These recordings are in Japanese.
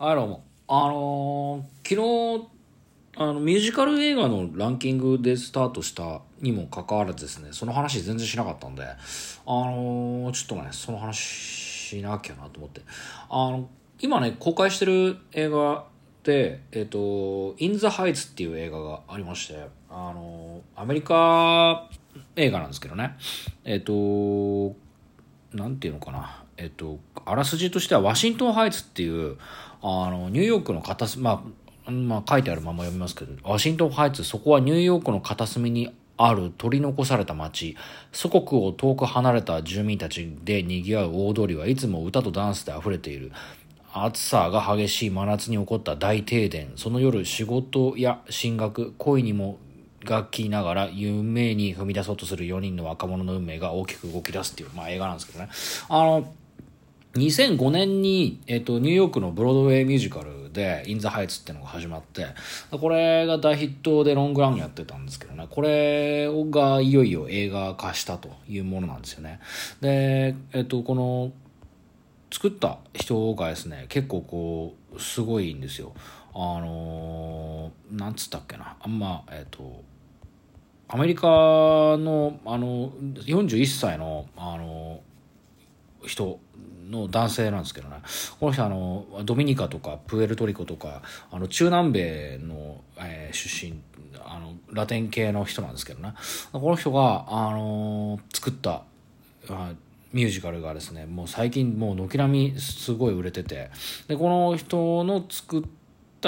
はい、どうも。あのー昨日、あの、ミュージカル映画のランキングでスタートしたにもかかわらずですね、その話全然しなかったんで、あのーちょっとね、その話しなきゃなと思って。あの、今ね、公開してる映画で、えっ、と、イン・ザ・ハイツっていう映画がありまして、あのアメリカ映画なんですけどね、えっ、と、なんていうのかな、えっと、あらすじとしては、ワシントンハイツっていう、あの、ニューヨークの片隅、まあ、まあ、書いてあるまま読みますけど、ワシントンハイツ、そこはニューヨークの片隅にある取り残された町、祖国を遠く離れた住民たちで賑わう大通りはいつも歌とダンスで溢れている。暑さが激しい真夏に起こった大停電。その夜仕事や進学恋にもがきながら夢に踏み出そうとする4人の若者の運命が大きく動き出すっていう、まあ、映画なんですけどね。あの2005年に、えっとニューヨークのブロードウェイミュージカルで「イン・ザ・ハイツ」っていうのが始まってこれが大ヒットでロングランやってたんですけどね。これがいよいよ映画化したというものなんですよね。で、えっとこの作った人がですね結構こうすごいんですよ。あのーなんつったっけな。あんまえっ、とアメリカのあの41歳のあの人の男性なんですけどね。この人あのドミニカとかプエルトリコとかあの中南米の、えー出身あのラテン系の人なんですけどね。この人があの作ったあミュージカルがですねもう最近もう軒並みすごい売れてて。でこの人の作った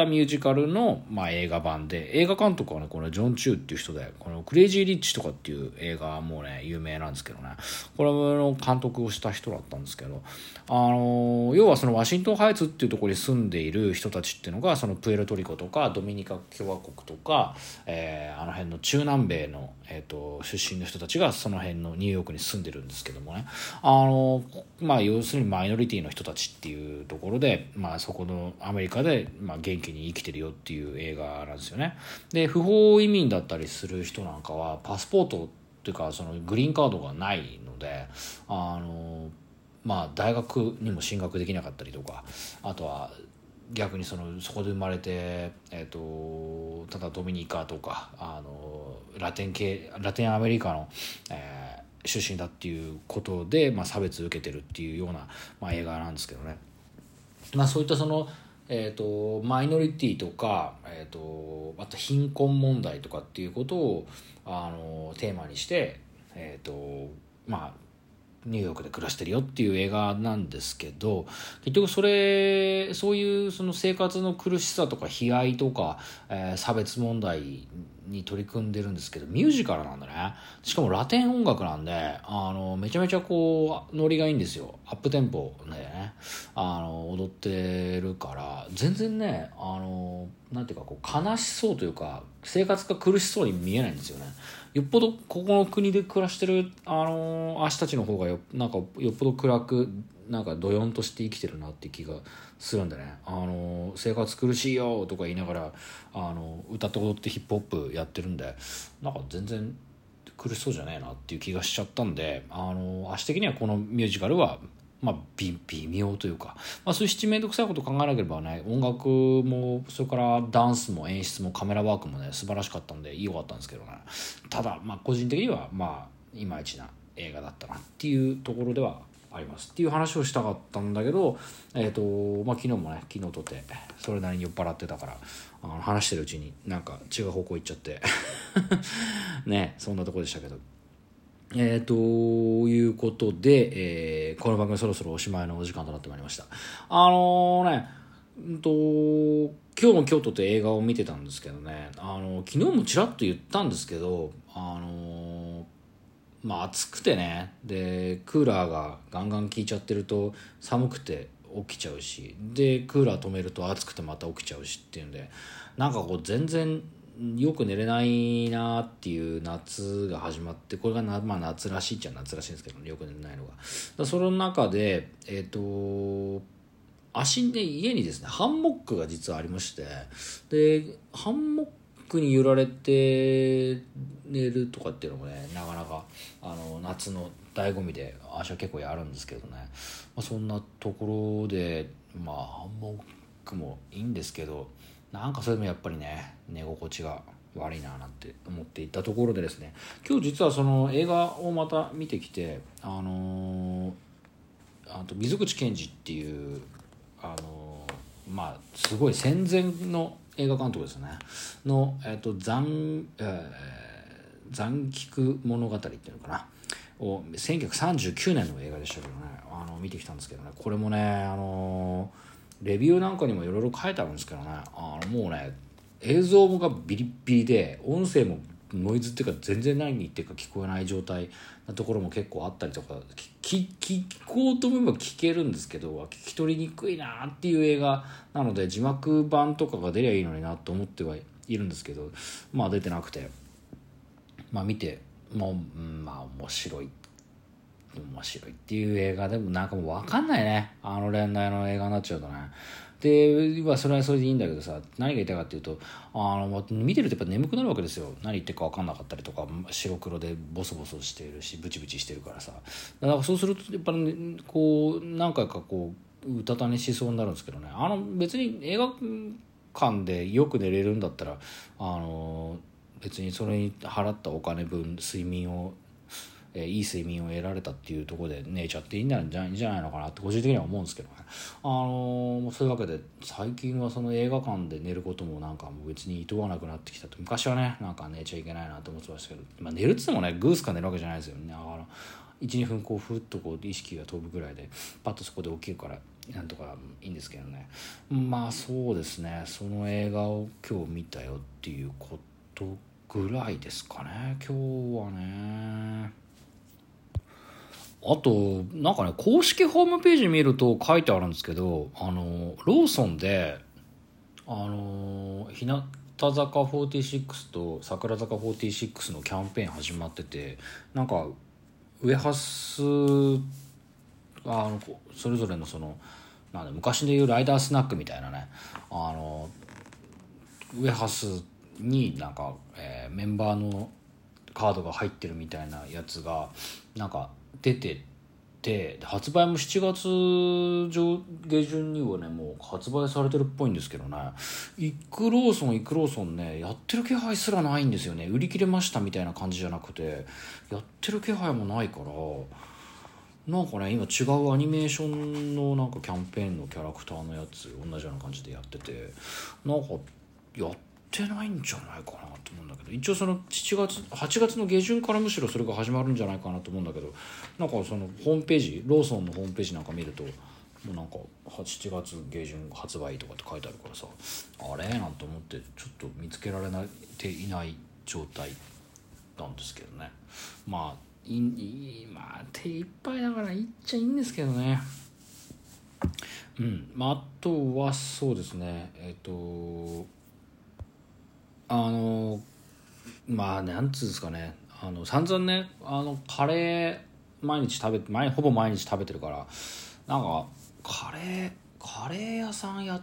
ミュージカルの、まあ、映画版で映画監督はねこれジョン・チューっていう人でこの「クレイジー・リッチ」とかっていう映画もね有名なんですけどね。これの監督をした人だったんですけどあの要はそのワシントンハイツっていうところに住んでいる人たちっていうのがそのプエルトリコとかドミニカ共和国とか、えーあの辺の中南米の、えー、と出身の人たちがその辺のニューヨークに住んでるんですけどもね。あのまあ要するにマイノリティの人たちっていうところで、まあ、そこのアメリカで、まあ、気に生きてるよっていう映画なんですよねで不法移民だったりする人なんかはパスポートっていうかそのグリーンカードがないのであのまあ大学にも進学できなかったりとかあとは逆にそのそこで生まれて、えー、とただドミニカとかあのラテン系ラテンアメリカの、えー出身だっていうことで、まあ、差別受けてるっていうような、まあ、映画なんですけどね。まあ、そういったその、えー、とマイノリティとか、えー、とあと貧困問題とかっていうことをあのテーマにして、えーとまあ、ニューヨークで暮らしてるよっていう映画なんですけど結局それそういうその生活の苦しさとか悲哀とか、えー差別問題に取り組んでるんですけどミュージカルなんだね。しかもラテン音楽なんであのめちゃめちゃこうノリがいいんですよ。アップテンポでね。あの踊ってるから。全然ねあのなんていうかこう悲しそうというか生活が苦しそうに見えないんですよね。よっぽどここの国で暮らしてるあの足たちの方がよなんかよっぽど暗くなんかドヨンとして生きてるなって気がするんでね。あの生活苦しいよとか言いながらあの歌って踊ってヒップホップやってるんでなんか全然苦しそうじゃねえなっていう気がしちゃったんであの足的にはこのミュージカルはまあ、微妙というか、まあ、そういう七面倒くさいこと考えなければね音楽もそれからダンスも演出もカメラワークもね素晴らしかったんで良かったんですけどね。ただまあ個人的にはまあいまいちな映画だったなっていうところではあります。っていう話をしたかったんだけど、えーとまあ、昨日もね昨日とてそれなりに酔っ払ってたからあの話してるうちになんか違う方向行っちゃって。ねそんなとこでしたけど。えー、ということで、えーこの番組そろそろおしまいのお時間となってまいりました。あのね、うんと、今日も京都って映画を見てたんですけどね、あの、昨日もちらっと言ったんですけど、あの、まあ暑くてね、で、クーラーがガンガン効いちゃってると寒くて起きちゃうし、で、クーラー止めると暑くてまた起きちゃうしっていうんで、なんかこう全然よく寝れないなっていう夏が始まってこれがな、まあ、夏らしいっちゃ夏らしいんですけど、よく寝れないのが。だその中でえっ、と足で家にですねハンモックが実はありましてでハンモックに揺られて寝るとかっていうのもねなかなかあの夏の醍醐味で私は結構やるんですけどね、まあ、そんなところでまあハンモックもいいんですけどなんかそれもやっぱりね寝心地が悪いななんて思っていたところでですね。今日実はその映画をまた見てきてあの、あと溝口健二っていうあの、まあすごい戦前の映画監督ですね。の、えーと残えー、残菊物語っていうのかな。を1939年の映画でしたけどね。あの見てきたんですけどね。これもねあのレビューなんかにもいろいろ書いてあるんですけどね。あのもうね映像がビリッビリで音声もノイズっていうか全然何言っていうか聞こえない状態なところも結構あったりとか聞聞こうと思えば聞けるんですけど聞き取りにくいなっていう映画なので字幕版とかが出りゃいいのになと思ってはいるんですけどまあ出てなくて。まあ見てもう、まあ面白い。面白いっていう映画でもなんかもう分かんないね。あの連代の映画になっちゃうとね。で、ま、それはそれでいいんだけどさ何が言いたいかっていうとあの見てるとやっぱ眠くなるわけですよ。何言ってるか分かんなかったりとか白黒でボソボソしてるしブチブチしてるからさ。だからそうするとやっぱり、ね、こう何回かこううたた寝しそうになるんですけどね。あの別に映画館でよく寝れるんだったらあの別にそれに払ったお金分睡眠をえ、いい睡眠を得られたっていうところで寝ちゃっていいんじゃないんじゃないのかなって個人的には思うんですけどね。あのー、そういうわけで最近はその映画館で寝ることもなんかもう別に厭わなくなってきたと昔はねなんか寝ちゃいけないなと思ってましたけど、まあ、寝るっつってもねグースか寝るわけじゃないですよね。だから12分こうふっとこう意識が飛ぶぐらいでパッとそこで起きるからなんとかいいんですけどねまあそうですねその映画を今日見たよっていうことぐらいですかね今日はね。あとなんかね公式ホームページ見ると書いてあるんですけどあのローソンであの日向坂46と桜坂46のキャンペーン始まっててなんかウエハスあのそれぞれのそのなんで昔でいうライダースナックみたいなねあのウエハスになんか、えー、メンバーのカードが入ってるみたいなやつがなんか出てて発売も7月上下旬にはねもう発売されてるっぽいんですけどね。イクローソンイクローソンねやってる気配すらないんですよね。売り切れましたみたいな感じじゃなくてやってる気配もないからなんかね今違うアニメーションのなんかキャンペーンのキャラクターのやつ同じような感じでやっててなんかやっててないんじゃないかなと思うんだけど一応その7月8月の下旬からむしろそれが始まるんじゃないかなと思うんだけどなんかそのホームページローソンのホームページなんか見るともうなんか7月下旬発売とかって書いてあるからさあれ？なんて思ってちょっと見つけられていない状態なんですけどね。まあいいまあ手いっぱいだからいっちゃいいんですけどね。うん。まああとはそうですね。えっ、ー、とあのまあなんつうんですかね。あの散々ねあのカレー毎日食べてほぼ毎日食べてるからなんかカレーカレー屋さんやっ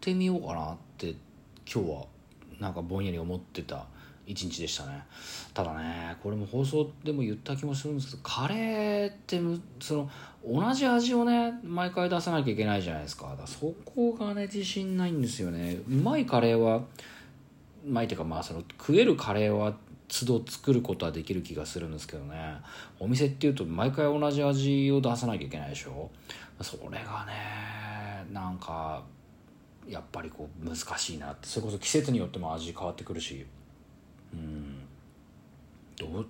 てみようかなって今日はなんかぼんやり思ってた一日でしたね。ただねこれも放送でも言った気もするんですけどカレーってその同じ味をね毎回出さなきゃいけないじゃないですか。だかそこがね自信ないんですよね。うまいカレーはまあてかまあその食えるカレーは都度作ることはできる気がするんですけどね。お店っていうと毎回同じ味を出さなきゃいけないでしょ？それがねなんかやっぱりこう難しいなって。それこそ季節によっても味変わってくるし。うん。どう？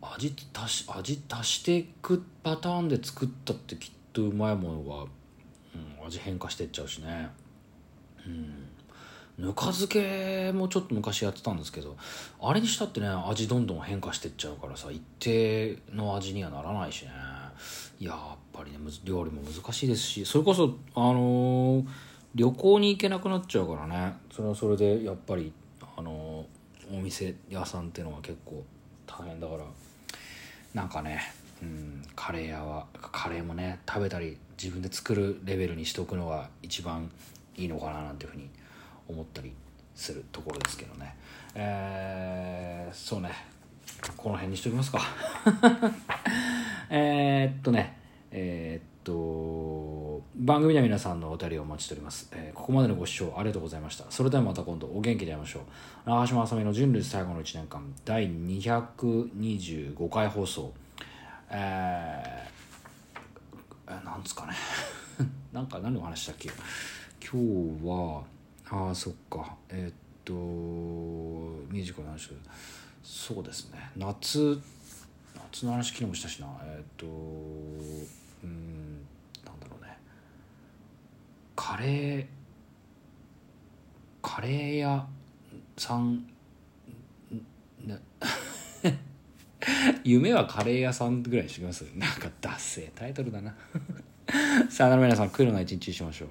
味足し味足していくパターンで作ったってきっとうまいものが、うん、味変化してっちゃうしね。うん。ぬか漬けもちょっと昔やってたんですけどあれにしたってね味どんどん変化してっちゃうからさ一定の味にはならないしね。やっぱりね料理も難しいですしそれこそあのー、旅行に行けなくなっちゃうからね。それはそれでやっぱりあのー、お店屋さんっていうのは結構大変だから。なんかねうんカレー屋はカレーもね食べたり自分で作るレベルにしておくのが一番いいのかななんていうふうに思ったりするところですけどね。えー、そうね。この辺にしておきますか。えっとね。えー、っと番組では皆さんのお便りをお待ちしております、えーここまでのご視聴ありがとうございました。それではまた今度お元気で会いましょう。長嶋あさみの人類最後の1年間第225回放送。えー、えなんですかね。なんか何の話したっけ。今日はああそっか。えーっとミュージカルの話。そうですね。夏夏の話昨日もしたしな。えーっとうんなんだろうね。カレーカレー屋さん 夢はカレー屋さんぐらいにしてきます？なんかダッセータイトルだな。さよなら皆さんクールな一日にしましょう。